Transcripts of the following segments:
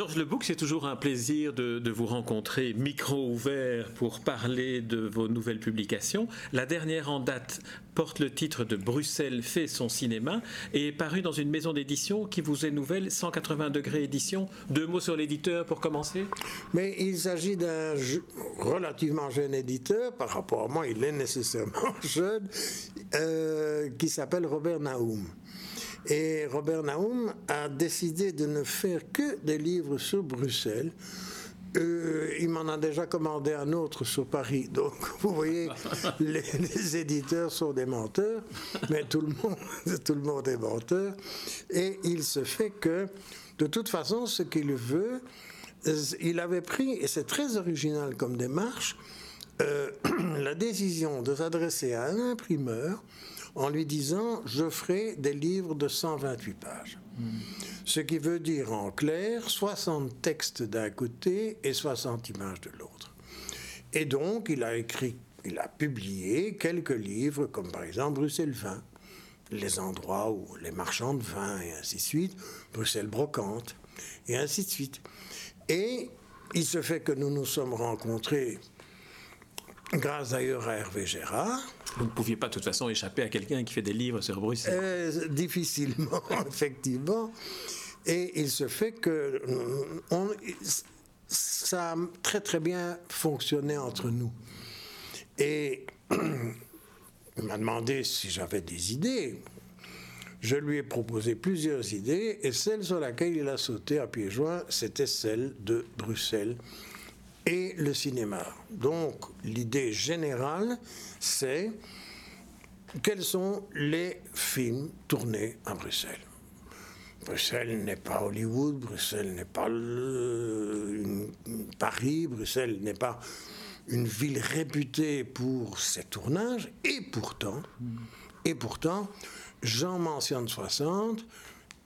Georges Lebouc, c'est toujours un plaisir de, vous rencontrer, micro ouvert, pour parler de vos nouvelles publications. La dernière en date porte le titre de Bruxelles fait son cinéma et est parue dans une maison d'édition qui vous est nouvelle, 180 degrés édition. Deux mots sur l'éditeur pour commencer Mais il s'agit d'un relativement jeune éditeur, par rapport à moi, il est nécessairement jeune, euh, qui s'appelle Robert Naoum. Et Robert Naum a décidé de ne faire que des livres sur Bruxelles. Euh, il m'en a déjà commandé un autre sur Paris. Donc, vous voyez, les, éditeurs sont des menteurs, mais tout le, monde, tout le monde est menteur. Et il se fait que, de toute façon, ce qu'il veut, il avait pris, et c'est très original comme démarche, euh, la décision de s'adresser à un imprimeur en lui disant je ferai des livres de 128 pages. Ce qui veut dire en clair 60 textes d'un côté et 60 images de l'autre. Et donc il a écrit, il a publié quelques livres comme par exemple Bruxelles vin, les endroits où les marchands de vin et ainsi de suite, Bruxelles brocante et ainsi de suite. Et il se fait que nous nous sommes rencontrés grâce d'ailleurs à Hervé Gérard. Vous ne pouviez pas de toute façon échapper à quelqu'un qui fait des livres sur Bruxelles euh, Difficilement, effectivement. Et il se fait que ça a très très bien fonctionné entre nous. Et il m'a demandé si j'avais des idées. Je lui ai proposé plusieurs idées et celle sur laquelle il a sauté à pieds joints, c'était celle de Bruxelles et le cinéma. Donc l'idée générale, c'est quels sont les films tournés à Bruxelles. Bruxelles n'est pas Hollywood, Bruxelles n'est pas Paris, Bruxelles n'est pas une ville réputée pour ses tournages, et pourtant, et pourtant, j'en mentionne 60,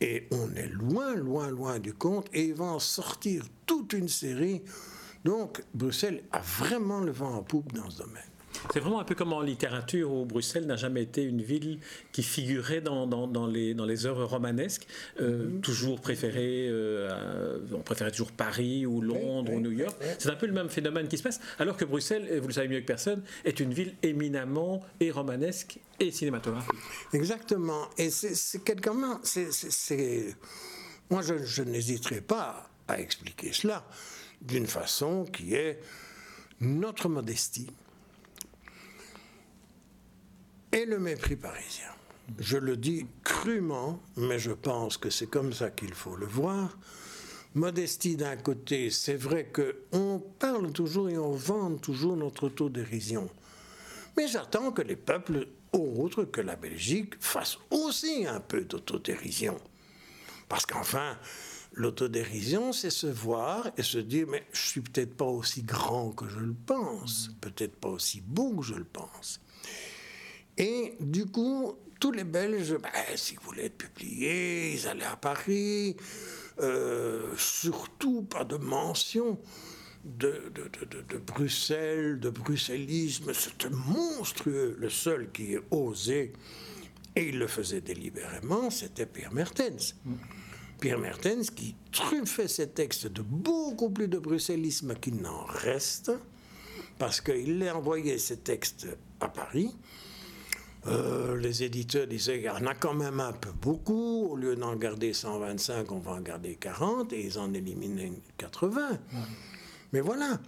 et on est loin, loin, loin du compte, et il va en sortir toute une série donc Bruxelles a vraiment le vent en poupe dans ce domaine. C'est vraiment un peu comme en littérature où Bruxelles n'a jamais été une ville qui figurait dans, dans, les, dans les œuvres romanesques, euh, mhm. toujours préférée, euh, on préférait toujours Paris ou Londres ou New York. C'est un peu le même phénomène qui se passe, alors que Bruxelles, vous le savez mieux que personne, est une ville éminemment et romanesque et cinématographique. Exactement. Et c'est quelqu'un, c'est, moi je, je n'hésiterai pas à expliquer cela d'une façon qui est notre modestie et le mépris parisien. Je le dis crûment, mais je pense que c'est comme ça qu'il faut le voir. Modestie d'un côté, c'est vrai qu'on parle toujours et on vante toujours notre autodérision. Mais j'attends que les peuples autres que la Belgique fassent aussi un peu d'autodérision. Parce qu'enfin, L'autodérision, c'est se voir et se dire, mais je suis peut-être pas aussi grand que je le pense, peut-être pas aussi beau que je le pense. Et du coup, tous les Belges, ben, s'ils voulaient être publiés, ils allaient à Paris, euh, surtout pas de mention de, de, Bruxelles, de bruxellisme, c'était monstrueux. Le seul qui osait, et il le faisait délibérément, c'était Pierre Mertens. Pierre Mertens qui truffait ses textes de beaucoup plus de bruxellisme qu'il n'en reste, parce qu'il a envoyé ses textes à Paris. Euh, les éditeurs disaient qu'il y en a quand même un peu beaucoup, au lieu d'en garder 125, on va en garder 40, et ils en éliminaient 80. Mais voilà.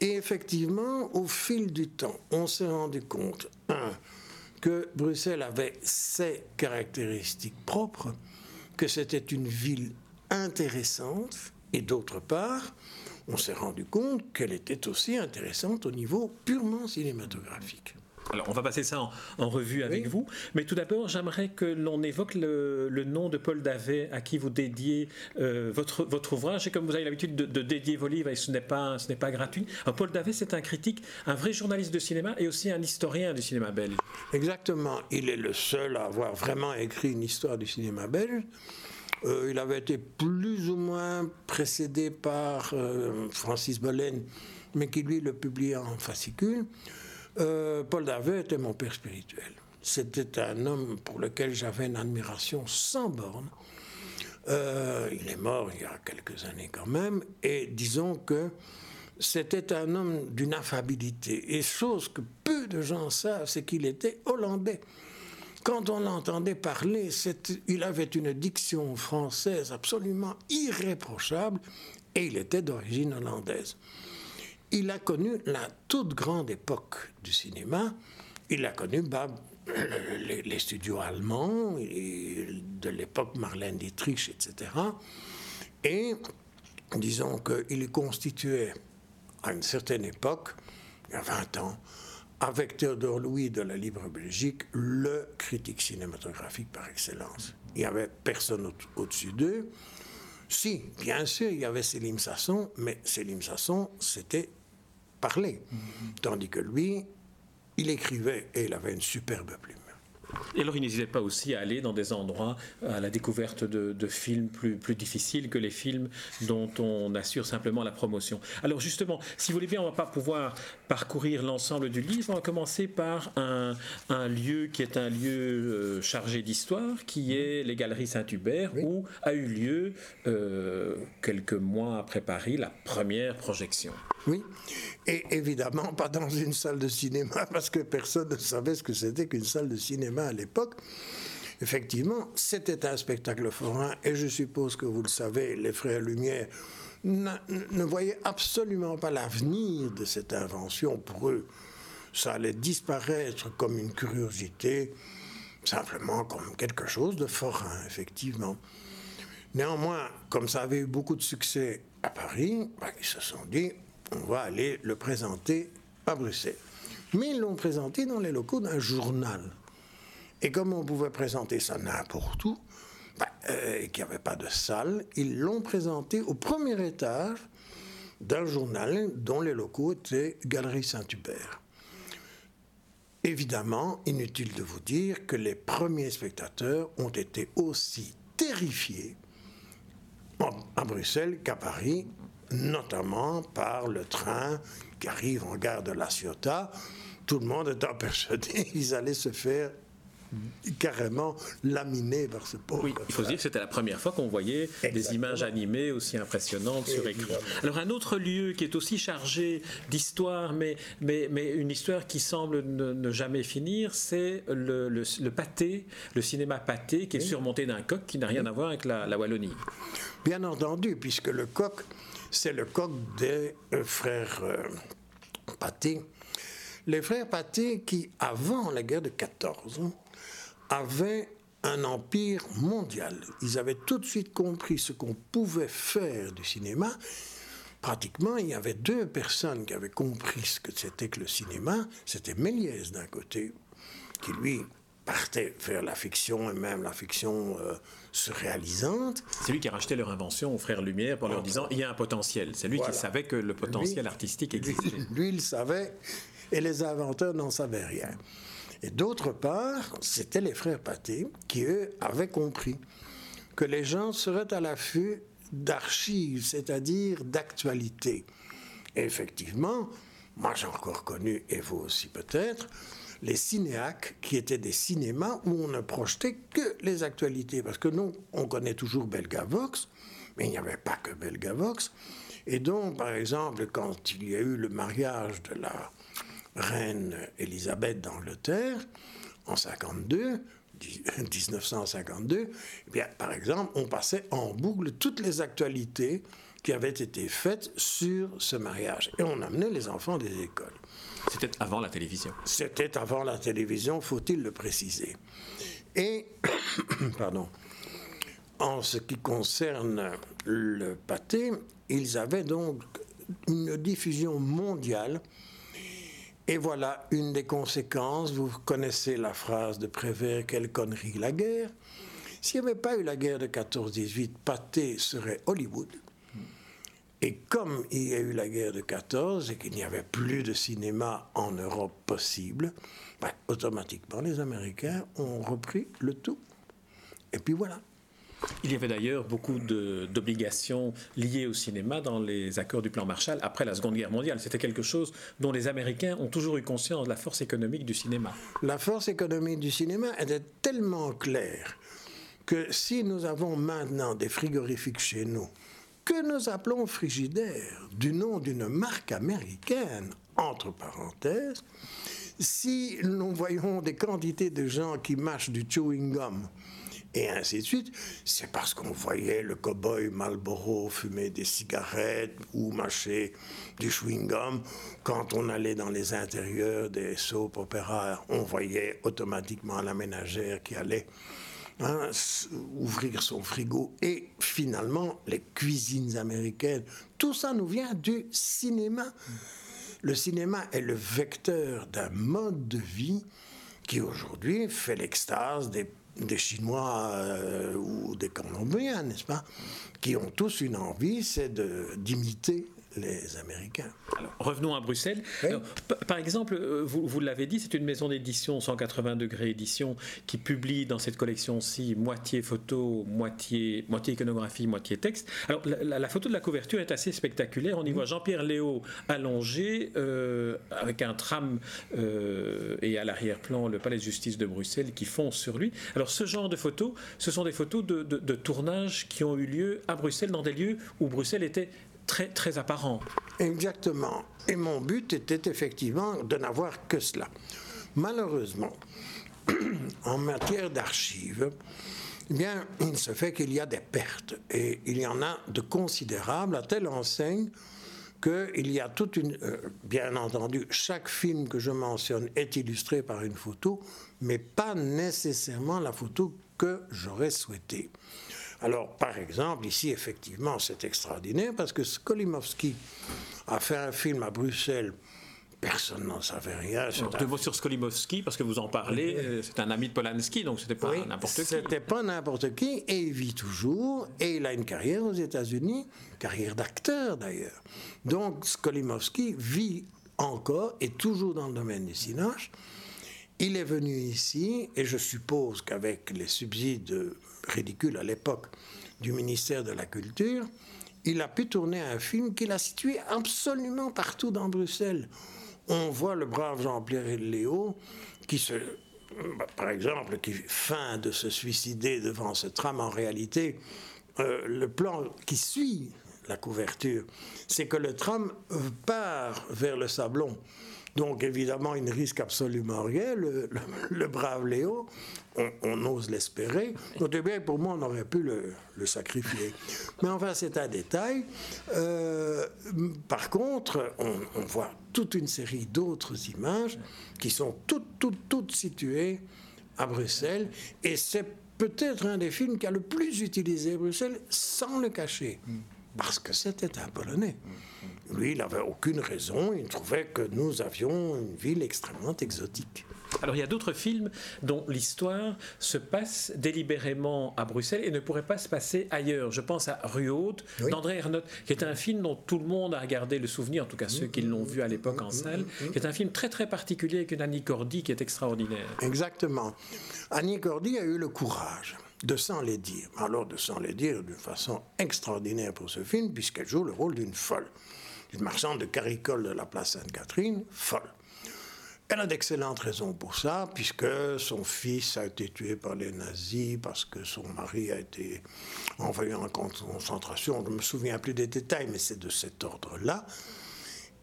Et effectivement, au fil du temps, on s'est rendu compte, un, que Bruxelles avait ses caractéristiques propres, que c'était une ville intéressante, et d'autre part, on s'est rendu compte qu'elle était aussi intéressante au niveau purement cinématographique. Alors, on va passer ça en, revue avec vous. Mais tout d'abord, j'aimerais que l'on évoque le, nom de Paul Davet, à qui vous dédiez euh, votre, votre ouvrage. Et comme vous avez l'habitude de, dédier vos livres, et ce n'est pas, ce n'est pas gratuit. Paul Davet, c'est un critique, un vrai journaliste de cinéma et aussi un historien du cinéma belge. Exactement. Il est le seul à avoir vraiment écrit une histoire du cinéma belge. Euh, il avait été plus ou moins précédé par euh, Francis Bollen, mais qui lui le publiait en fascicule. Euh, Paul Davet était mon père spirituel. C'était un homme pour lequel j'avais une admiration sans borne. Euh, il est mort il y a quelques années quand même, et disons que c'était un homme d'une affabilité. Et chose que peu de gens savent, c'est qu'il était hollandais. Quand on l'entendait parler, il avait une diction française absolument irréprochable et il était d'origine hollandaise. Il a connu la toute grande époque du cinéma. Il a connu bah, les, studios allemands, de l'époque Marlène Dietrich, etc. Et disons qu'il constituait à une certaine époque, il y a 20 ans, avec Théodore Louis de la Libre Belgique, le critique cinématographique par excellence. Il n'y avait personne au-dessus d'eux. Si, bien sûr, il y avait Célim Sasson, mais Célim Sasson, c'était parler. Mm-hmm. Tandis que lui, il écrivait et il avait une superbe plume. Et alors, il n'hésitait pas aussi à aller dans des endroits à la découverte de, films plus, plus difficiles que les films dont on assure simplement la promotion. Alors, justement, si vous voulez bien, on ne va pas pouvoir parcourir l'ensemble du livre. On va commencer par un, un lieu qui est un lieu euh, chargé d'histoire, qui est les Galeries Saint-Hubert, où a eu lieu, euh, quelques mois après Paris, la première projection. Oui, et évidemment pas dans une salle de cinéma, parce que personne ne savait ce que c'était qu'une salle de cinéma à l'époque. Effectivement, c'était un spectacle forain, et je suppose que vous le savez, les frères Lumière ne voyaient absolument pas l'avenir de cette invention. Pour eux, ça allait disparaître comme une curiosité, simplement comme quelque chose de forain, effectivement. Néanmoins, comme ça avait eu beaucoup de succès à Paris, ben, ils se sont dit, on va aller le présenter à Bruxelles. Mais ils l'ont présenté dans les locaux d'un journal. Et comme on pouvait présenter ça n'importe où, euh, et qu'il n'y avait pas de salle, ils l'ont présenté au premier étage d'un journal dont les locaux étaient Galerie Saint-Hubert. Évidemment, inutile de vous dire que les premiers spectateurs ont été aussi terrifiés à Bruxelles qu'à Paris notamment par le train qui arrive en gare de La Ciotat. Tout le monde étant persuadé qu'ils allaient se faire carrément laminé par ce pauvre. Oui, il faut dire que c'était la première fois qu'on voyait des images animées aussi impressionnantes sur écran. Alors un autre lieu qui est aussi chargé d'histoire, mais, mais, mais, une histoire qui semble ne, jamais finir, c'est le, le, pâté, le cinéma pâté, qui est surmonté d'un coq qui n'a rien à voir avec la, la Wallonie. Bien entendu, puisque le coq c'est le coq des euh, frères euh. Les frères Pathé qui, avant la guerre de 14, avaient un empire mondial. Ils avaient tout de suite compris ce qu'on pouvait faire du cinéma. Pratiquement, il y avait deux personnes qui avaient compris ce que c'était que le cinéma. C'était Méliès d'un côté, qui lui partait vers la fiction et même la fiction euh, surréalisante. C'est lui qui a racheté leur invention aux frères Lumière en leur disant il y a un potentiel. C'est lui qui savait que le potentiel artistique existait. Lui, lui, il savait et les inventeurs n'en savaient rien. Et d'autre part, c'était les frères Pathé qui, eux, avaient compris que les gens seraient à l'affût d'archives, c'est-à-dire d'actualité. Effectivement, moi j'ai encore connu, et vous aussi peut-être, les cinéacs, qui étaient des cinémas où on ne projetait que les actualités. Parce que nous, on connaît toujours Belgavox, mais il n'y avait pas que Belgavox. Et donc, par exemple, quand il y a eu le mariage de la reine Élisabeth d'Angleterre, en 52, 1952, eh bien, par exemple, on passait en boucle toutes les actualités qui avaient été faites sur ce mariage. Et on amenait les enfants des écoles. C'était avant la télévision. C'était avant la télévision, faut-il le préciser. Et, pardon, en ce qui concerne le pâté, ils avaient donc une diffusion mondiale. Et voilà une des conséquences. Vous connaissez la phrase de Prévert Quelle connerie la guerre. S'il n'y avait pas eu la guerre de 14-18, Pâté serait Hollywood. Et comme il y a eu la guerre de 14 et qu'il n'y avait plus de cinéma en Europe possible, ben, automatiquement les Américains ont repris le tout. Et puis voilà. Il y avait d'ailleurs beaucoup d'obligations liées au cinéma dans les accords du plan Marshall après la Seconde Guerre mondiale. C'était quelque chose dont les Américains ont toujours eu conscience de la force économique du cinéma. La force économique du cinéma était tellement claire que si nous avons maintenant des frigorifiques chez nous, que nous appelons frigidaires, du nom d'une marque américaine, entre parenthèses, si nous voyons des quantités de gens qui mâchent du chewing gum, et ainsi de suite, c'est parce qu'on voyait le cow-boy Marlboro fumer des cigarettes ou mâcher du chewing-gum. Quand on allait dans les intérieurs des soap opéras, on voyait automatiquement la ménagère qui allait ouvrir son frigo. Et finalement, les cuisines américaines, tout ça nous vient du cinéma. Le cinéma est le vecteur d'un mode de vie qui aujourd'hui fait l'extase des des Chinois euh, ou des Colombiens, n'est-ce pas, qui ont tous une envie, c'est d'imiter les Américains. revenons à Bruxelles. par exemple, euh, vous, vous l'avez dit, c'est une maison d'édition 180 degrés édition qui publie dans cette collection-ci moitié photo, moitié, moitié iconographie, moitié texte. Alors la, photo de la couverture est assez spectaculaire. On y voit Jean-Pierre Léo allongé euh, avec un tram euh, et à l'arrière-plan le palais de justice de Bruxelles qui fonce sur lui. Alors ce genre de photos, ce sont des photos de, de tournage qui ont eu lieu à Bruxelles dans des lieux où Bruxelles était très, apparent. Exactement. Et mon but était effectivement de n'avoir que cela. Malheureusement, en matière d'archives, eh bien, il se fait qu'il y a des pertes. Et il y en a de considérables, à telle enseigne qu'il y a toute une... Euh, bien entendu, chaque film que je mentionne est illustré par une photo, mais pas nécessairement la photo que j'aurais souhaité. Alors, par exemple, ici, effectivement, c'est extraordinaire parce que Skolimowski a fait un film à Bruxelles. Personne n'en savait rien. deux mots sur Skolimowski, parce que vous en parlez, euh, c'est un ami de Polanski, donc c'était pas n'importe qui. C'était pas n'importe qui, et il vit toujours, et il a une carrière aux États-Unis, carrière d'acteur d'ailleurs. Donc Skolimowski vit encore et toujours dans le domaine du cinéma. Il est venu ici, et je suppose qu'avec les subsides ridicule à l'époque du ministère de la Culture, il a pu tourner un film qu'il a situé absolument partout dans Bruxelles. On voit le brave Jean-Pierre Léo qui se, bah, par exemple, qui feint de se suicider devant ce tram. En réalité, euh, le plan qui suit la couverture, c'est que le tram part vers le Sablon. Donc évidemment, il ne risque absolument rien, le, brave Léo, on, ose l'espérer. Eh bien, pour moi, on aurait pu le, sacrifier. Mais enfin, c'est un détail. Euh, par contre, on, voit toute une série d'autres images qui sont toutes, toutes, toutes situées à Bruxelles. Et c'est peut-être un des films qui a le plus utilisé Bruxelles sans le cacher. Parce que c'était un Polonais. Lui, il n'avait aucune raison, il trouvait que nous avions une ville extrêmement exotique. Alors il y a d'autres films dont l'histoire se passe délibérément à Bruxelles et ne pourrait pas se passer ailleurs. Je pense à Rue Haute d'André Ernotte, qui est un film dont tout le monde a gardé le souvenir, en tout cas ceux qui l'ont vu à l'époque en salle, qui est un film très très particulier avec une Annie Cordy qui est extraordinaire. Exactement. Annie Cordy a eu le courage de s'en les dire. Alors de s'en les dire d'une façon extraordinaire pour ce film, puisqu'elle joue le rôle d'une folle une marchande de caricole de la place Sainte-Catherine, folle. Elle a d'excellentes raisons pour ça, puisque son fils a été tué par les nazis, parce que son mari a été envoyé en concentration. Je ne me souviens plus des détails, mais c'est de cet ordre-là.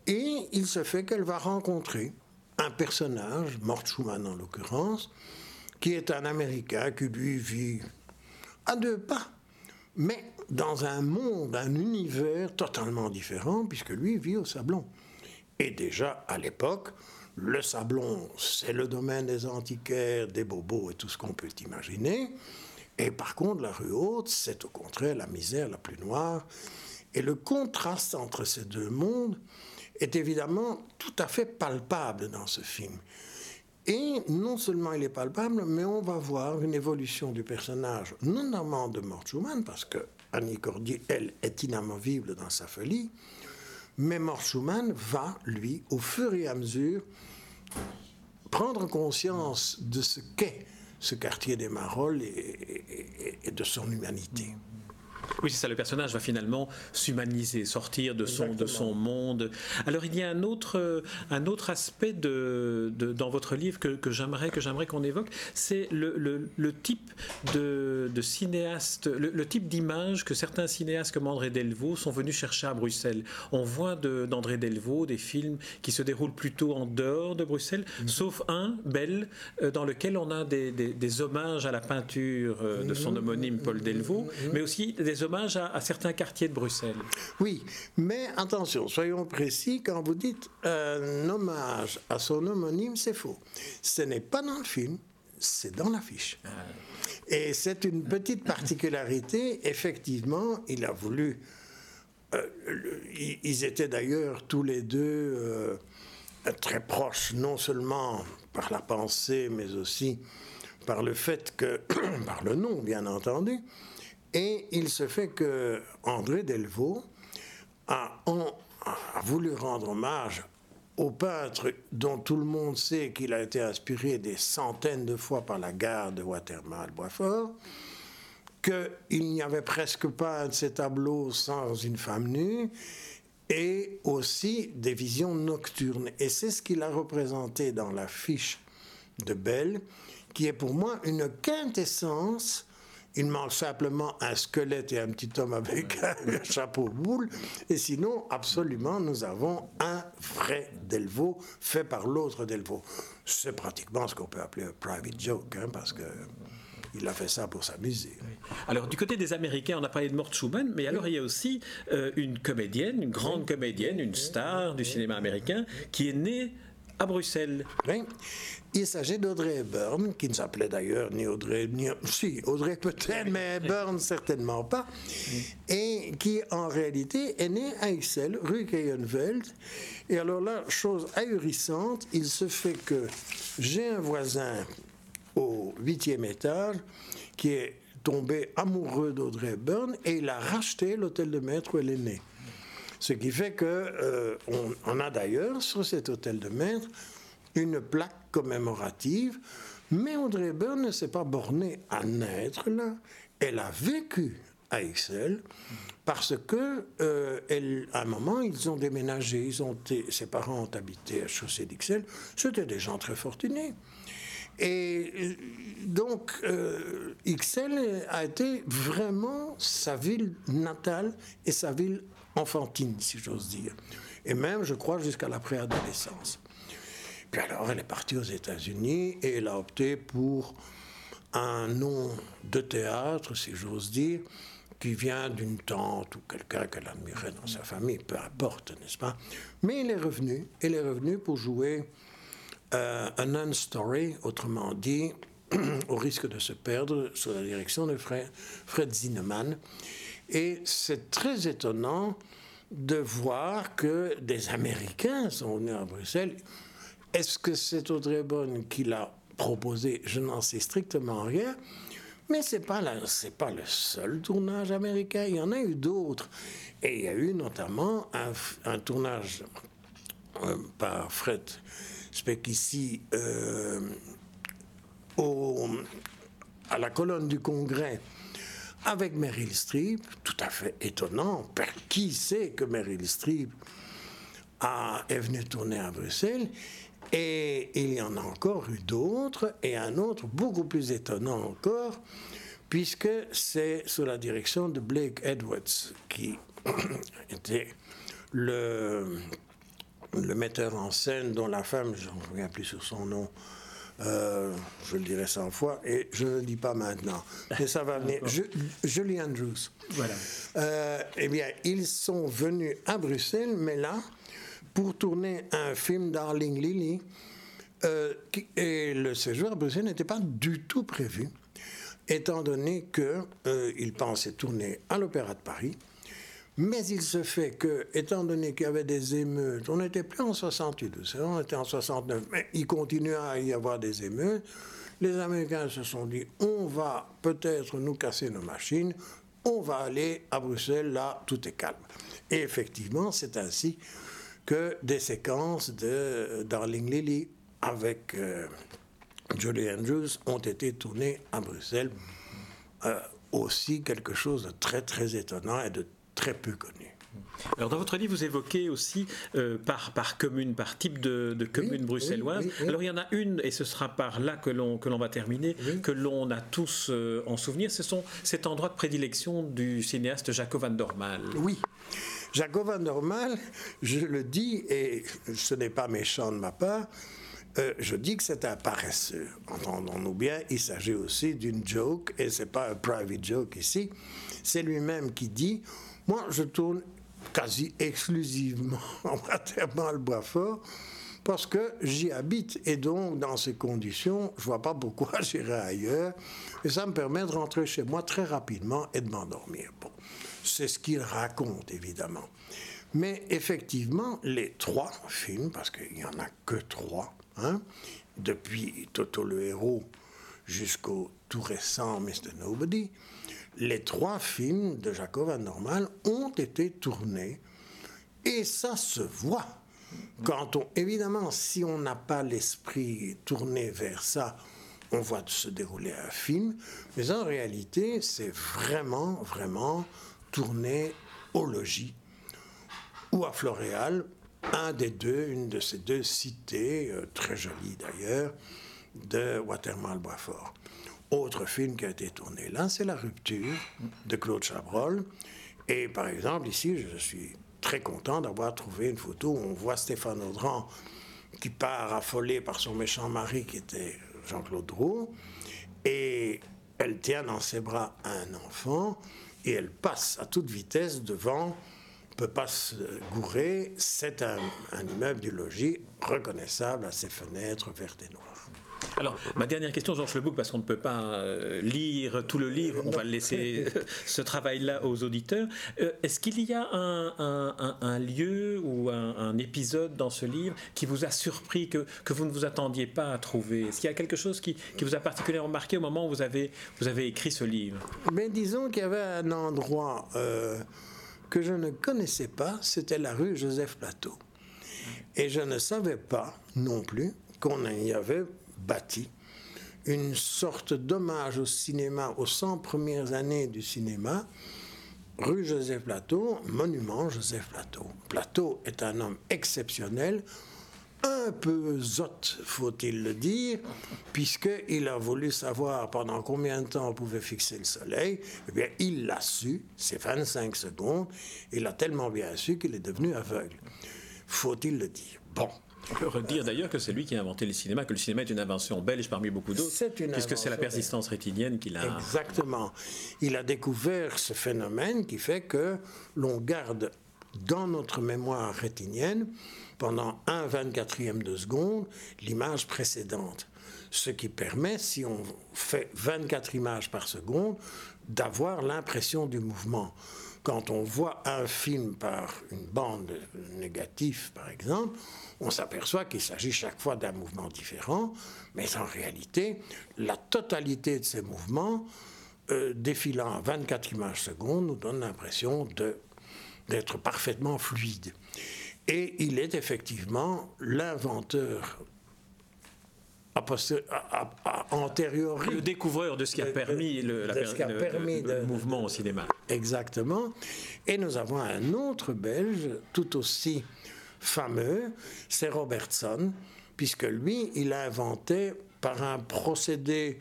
Et il se fait qu'elle va rencontrer un personnage, Mort Schumann en l'occurrence, qui est un Américain qui lui vit à deux pas, mais dans un monde, un univers totalement différent, puisque lui vit au Sablon. Et déjà, à l'époque, le Sablon, c'est le domaine des antiquaires, des bobos et tout ce qu'on peut imaginer. Et par contre, la rue haute, c'est au contraire la misère la plus noire. Et le contraste entre ces deux mondes est évidemment tout à fait palpable dans ce film. Et non seulement il est palpable, mais on va voir une évolution du personnage, notamment de Mort Schumann, parce que Annie Cordy, elle, est inamovible dans sa folie. Mais Mort Schumann va, lui, au fur et à mesure, prendre conscience de ce qu'est ce quartier des Marolles et, de son humanité. Oui, c'est ça, le personnage va finalement s'humaniser, sortir de son, de son monde. Alors il y a un autre, un autre aspect de, dans votre livre que, que j'aimerais qu'on évoque, c'est le, le, type de, de cinéaste, le, type d'image que certains cinéastes comme André Delvaux sont venus chercher à Bruxelles. On voit d'André Delvaux des films qui se déroulent plutôt en dehors de Bruxelles, mm. sauf un, Belle, euh, dans lequel on a des, des, hommages à la peinture euh, de son mm. homonyme Paul Delvaux, mm. mais aussi des hommages à, certains quartiers de Bruxelles. Oui, mais attention, soyons précis, quand vous dites un hommage à son homonyme, c'est faux. Ce n'est pas dans le film, c'est dans l'affiche. Ah. Et c'est une petite particularité. Effectivement, il a voulu. Euh, ils étaient d'ailleurs tous les deux euh, très proches, non seulement par la pensée, mais aussi par le fait que, par le nom, bien entendu. Et il se fait que André Delvaux a, voulu rendre hommage au peintre dont tout le monde sait qu'il a été inspiré des centaines de fois par la gare de Watermal-Boisfort, qu'il n'y avait presque pas de ses tableaux sans une femme nue, et aussi des visions nocturnes. Et c'est ce qu'il a représenté dans la fiche de Belle, qui est pour moi une quintessence il manque simplement un squelette et un petit homme avec un chapeau boule. Et sinon, absolument, nous avons un vrai Delvaux fait par l'autre Delvaux. C'est pratiquement ce qu'on peut appeler un private joke, hein, parce que il a fait ça pour s'amuser. Alors, du côté des Américains, on a parlé de Mort Schumann, mais alors il y a aussi euh, une comédienne, une grande comédienne, une star du cinéma américain, qui est née à Bruxelles. Oui. Il s'agit d'Audrey Hepburn, qui ne s'appelait d'ailleurs ni Audrey, ni... Si, Audrey peut-être, mais Hepburn certainement pas, et qui en réalité est née à Ixelles, rue Keyenveld. Et alors là, chose ahurissante, il se fait que j'ai un voisin au huitième étage qui est tombé amoureux d'Audrey Hepburn et il a racheté l'hôtel de maître où elle est née. Ce qui fait que euh, a d'ailleurs sur cet hôtel de maître une plaque commémorative, mais Audrey Hepburn ne s'est pas bornée à naître là, elle a vécu à Excel parce que euh, à un moment ils ont déménagé, ses parents ont habité à Chaussée d'Ixelles, c'était des gens très fortunés. Et euh, donc, euh, Ixelles a été vraiment sa ville natale et sa ville enfantine, si j'ose dire. Et même, je crois, jusqu'à la préadolescence. Puis alors, elle est partie aux États-Unis et elle a opté pour un nom de théâtre, si j'ose dire, qui vient d'une tante ou quelqu'un qu'elle admirait dans sa famille, peu importe, n'est-ce pas? Mais elle est revenue, elle est revenue pour jouer euh, un non-story, autrement dit, au risque de se perdre, sous la direction de Fred, Fred Zinnemann. Et c'est très étonnant de voir que des Américains sont venus à Bruxelles. Est-ce que c'est Audrey Bonne qui l'a proposé? Je n'en sais strictement rien. Mais ce n'est pas, pas le seul tournage américain, il y en a eu d'autres. Et il y a eu notamment un, tournage euh, par Fred Speckici euh, à la colonne du Congrès avec Meryl Streep, tout à fait étonnant. Qui sait que Meryl Streep a, est venue tourner à Bruxelles Et il y en a encore eu d'autres, et un autre beaucoup plus étonnant encore, puisque c'est sous la direction de Blake Edwards, qui était le, le metteur en scène dont la femme, je ne reviens plus sur son nom, euh, je le dirai 100 fois, et je ne le dis pas maintenant, mais ça va venir. Julie Andrews. Voilà. Euh, eh bien, ils sont venus à Bruxelles, mais là, pour tourner un film Darling Lily, euh, et le séjour à Bruxelles n'était pas du tout prévu, étant donné qu'ils pensaient tourner à l'Opéra de Paris. Mais il se fait que, étant donné qu'il y avait des émeutes, on n'était plus en 68, on était en 69, mais il continuait à y avoir des émeutes. Les Américains se sont dit, on va peut-être nous casser nos machines, on va aller à Bruxelles, là, tout est calme. Et effectivement, c'est ainsi que des séquences de Darling Lily avec euh, Julie Andrews ont été tournées à Bruxelles. Euh, aussi quelque chose de très très étonnant et de très peu connu. Alors dans votre livre, vous évoquez aussi euh, par, par commune, par type de, commune bruxelloise. Alors il y en a une, et ce sera par là que l'on que l'on va terminer, que l'on a tous euh, en souvenir. Ce sont cet endroit de prédilection du cinéaste Jacob van Dormal. Oui. Jacob van Dormal, je le dis, et ce n'est pas méchant de ma part, euh, je dis que c'est un paresseux. Entendons-nous bien, il s'agit aussi d'une joke, et c'est pas un private joke ici. C'est lui-même qui dit Moi, je tourne quasi exclusivement en Watermal Boisfort parce que j'y habite et donc dans ces conditions, je vois pas pourquoi j'irai ailleurs et ça me permet de rentrer chez moi très rapidement et de m'endormir. Bon, c'est ce qu'il raconte évidemment. Mais effectivement, les trois films, parce qu'il n'y en a que trois, hein, depuis Toto le héros jusqu'au tout récent Mr. Nobody, les trois films de Jacob Van Normal ont été tournés et ça se voit. Quand on, évidemment, si on n'a pas l'esprit tourné vers ça, on voit se dérouler un film, mais en réalité, c'est vraiment, vraiment tourné au logis ou à Floréal, un des deux, une de ces deux cités, euh, très jolie d'ailleurs, de Watermal-Boisfort. Autre film qui a été tourné là, c'est La rupture de Claude Chabrol. Et par exemple, ici, je suis très content d'avoir trouvé une photo où on voit Stéphane Audran qui part affolé par son méchant mari qui était Jean-Claude Roux. Et elle tient dans ses bras un enfant et elle passe à toute vitesse devant, peut pas se gourer. C'est un, un immeuble du logis reconnaissable à ses fenêtres vertes et noires. Alors, ma dernière question, Georges Lebouc, parce qu'on ne peut pas euh, lire tout le livre, on va laisser ce travail-là aux auditeurs. Euh, est-ce qu'il y a un, lieu ou un, épisode dans ce livre qui vous a surpris, que, que vous ne vous attendiez pas à trouver? Est-ce qu'il y a quelque chose qui, vous a particulièrement marqué au moment où vous avez, vous avez écrit ce livre? Mais disons qu'il y avait un endroit euh, que je ne connaissais pas, c'était la rue Joseph Plateau. Et je ne savais pas non plus qu'on y avait bâti une sorte d'hommage au cinéma, aux 100 premières années du cinéma, rue Joseph Plateau, monument Joseph Plateau. Plateau est un homme exceptionnel, un peu zot, faut-il le dire, puisqu'il a voulu savoir pendant combien de temps on pouvait fixer le soleil. Eh bien, il l'a su, c'est 25 secondes, il a tellement bien su qu'il est devenu aveugle. Faut-il le dire? Bon. On peut redire d'ailleurs que c'est lui qui a inventé le cinéma, que le cinéma est une invention belge parmi beaucoup d'autres, puisque c'est la persistance rétinienne qui l'a... Exactement. Il a découvert ce phénomène qui fait que l'on garde dans notre mémoire rétinienne, pendant un 24e de seconde, l'image précédente. Ce qui permet, si on fait 24 images par seconde, d'avoir l'impression du mouvement quand on voit un film par une bande négative, par exemple, on s'aperçoit qu'il s'agit chaque fois d'un mouvement différent, mais en réalité, la totalité de ces mouvements, euh, défilant à 24 images secondes, nous donne l'impression d'être parfaitement fluide. Et il est effectivement l'inventeur antérieur. Le découvreur de ce qui a permis, le, le, mouvement au cinéma. Exactement. Et nous avons un autre Belge, tout aussi fameux, c'est Robertson, puisque lui, il a inventé par un procédé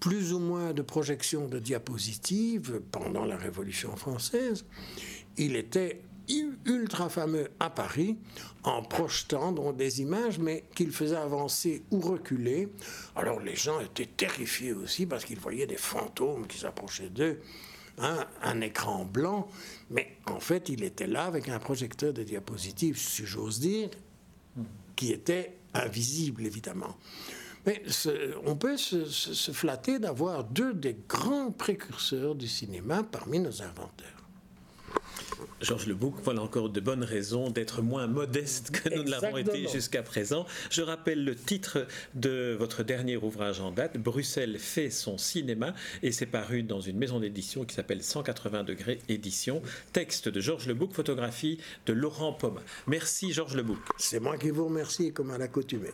plus ou moins de projection de diapositives pendant la Révolution française, il était ultra fameux à Paris en projetant des images, mais qu'il faisait avancer ou reculer. Alors les gens étaient terrifiés aussi parce qu'ils voyaient des fantômes qui s'approchaient d'eux, hein, un écran blanc, mais en fait il était là avec un projecteur de diapositives, si j'ose dire, qui était invisible évidemment. Mais on peut se flatter d'avoir deux des grands précurseurs du cinéma parmi nos inventeurs. Georges Lebouc, voilà encore de bonnes raisons d'être moins modeste que nous ne l'avons été jusqu'à présent. Je rappelle le titre de votre dernier ouvrage en date, Bruxelles fait son cinéma, et c'est paru dans une maison d'édition qui s'appelle 180 degrés édition. Texte de Georges Lebouc, photographie de Laurent Poma. Merci Georges Lebouc. C'est moi qui vous remercie comme à l'accoutumée.